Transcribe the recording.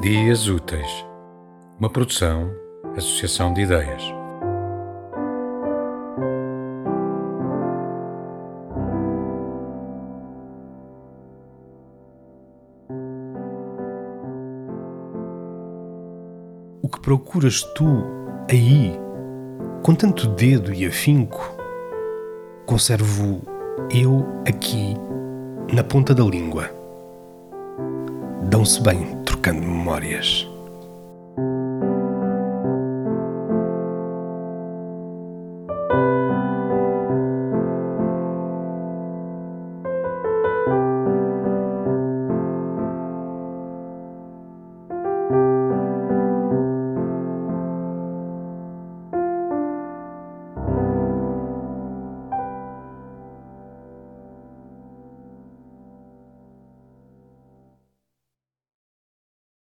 Dias Úteis, uma produção, associação de ideias. O que procuras tu aí, com tanto dedo e afinco, conservo eu aqui na ponta da língua. Dão-se bem trocando memórias.